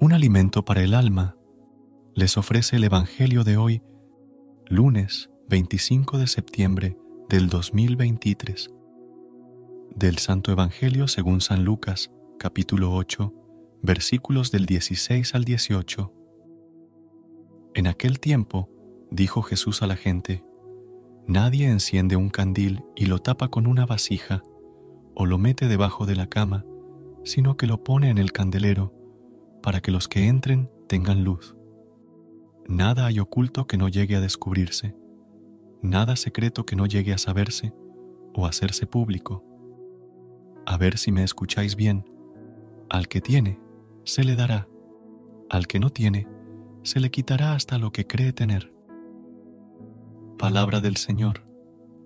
Un alimento para el alma les ofrece el Evangelio de hoy, lunes 25 de septiembre del 2023. Del Santo Evangelio según San Lucas, capítulo 8, versículos del 16 al 18. En aquel tiempo, dijo Jesús a la gente, Nadie enciende un candil y lo tapa con una vasija o lo mete debajo de la cama, sino que lo pone en el candelero para que los que entren tengan luz. Nada hay oculto que no llegue a descubrirse, nada secreto que no llegue a saberse o hacerse público. A ver si me escucháis bien. Al que tiene, se le dará. Al que no tiene, se le quitará hasta lo que cree tener. Palabra del Señor.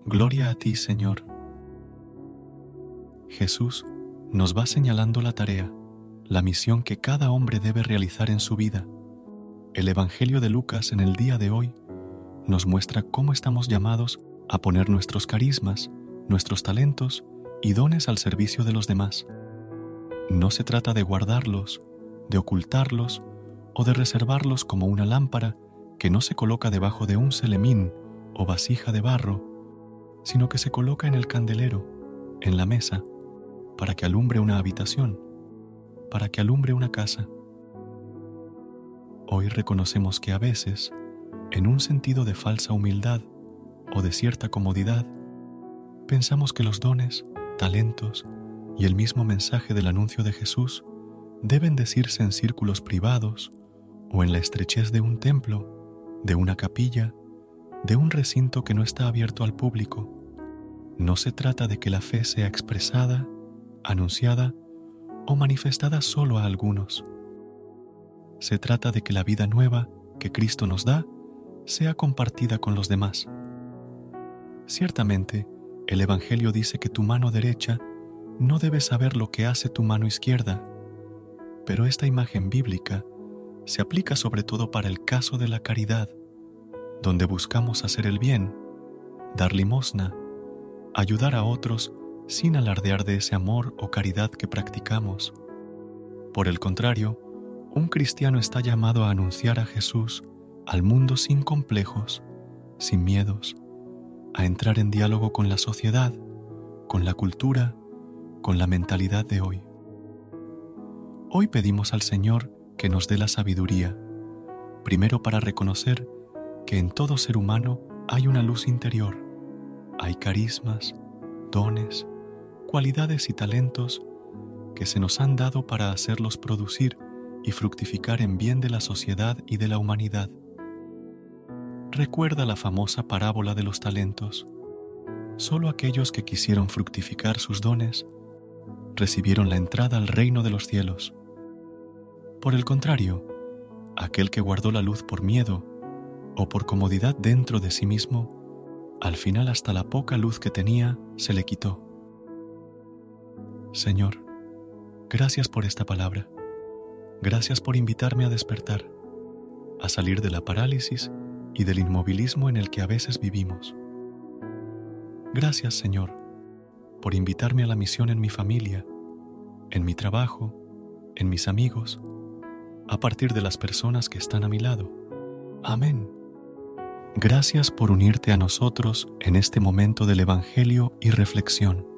Gloria a ti, Señor. Jesús nos va señalando la tarea la misión que cada hombre debe realizar en su vida. El Evangelio de Lucas en el día de hoy nos muestra cómo estamos llamados a poner nuestros carismas, nuestros talentos y dones al servicio de los demás. No se trata de guardarlos, de ocultarlos o de reservarlos como una lámpara que no se coloca debajo de un celemín o vasija de barro, sino que se coloca en el candelero, en la mesa, para que alumbre una habitación para que alumbre una casa. Hoy reconocemos que a veces, en un sentido de falsa humildad o de cierta comodidad, pensamos que los dones, talentos y el mismo mensaje del anuncio de Jesús deben decirse en círculos privados o en la estrechez de un templo, de una capilla, de un recinto que no está abierto al público. No se trata de que la fe sea expresada, anunciada o manifestada solo a algunos. Se trata de que la vida nueva que Cristo nos da sea compartida con los demás. Ciertamente, el Evangelio dice que tu mano derecha no debe saber lo que hace tu mano izquierda, pero esta imagen bíblica se aplica sobre todo para el caso de la caridad, donde buscamos hacer el bien, dar limosna, ayudar a otros sin alardear de ese amor o caridad que practicamos. Por el contrario, un cristiano está llamado a anunciar a Jesús al mundo sin complejos, sin miedos, a entrar en diálogo con la sociedad, con la cultura, con la mentalidad de hoy. Hoy pedimos al Señor que nos dé la sabiduría, primero para reconocer que en todo ser humano hay una luz interior, hay carismas, dones, cualidades y talentos que se nos han dado para hacerlos producir y fructificar en bien de la sociedad y de la humanidad. Recuerda la famosa parábola de los talentos. Solo aquellos que quisieron fructificar sus dones recibieron la entrada al reino de los cielos. Por el contrario, aquel que guardó la luz por miedo o por comodidad dentro de sí mismo, al final hasta la poca luz que tenía se le quitó. Señor, gracias por esta palabra. Gracias por invitarme a despertar, a salir de la parálisis y del inmovilismo en el que a veces vivimos. Gracias, Señor, por invitarme a la misión en mi familia, en mi trabajo, en mis amigos, a partir de las personas que están a mi lado. Amén. Gracias por unirte a nosotros en este momento del Evangelio y reflexión.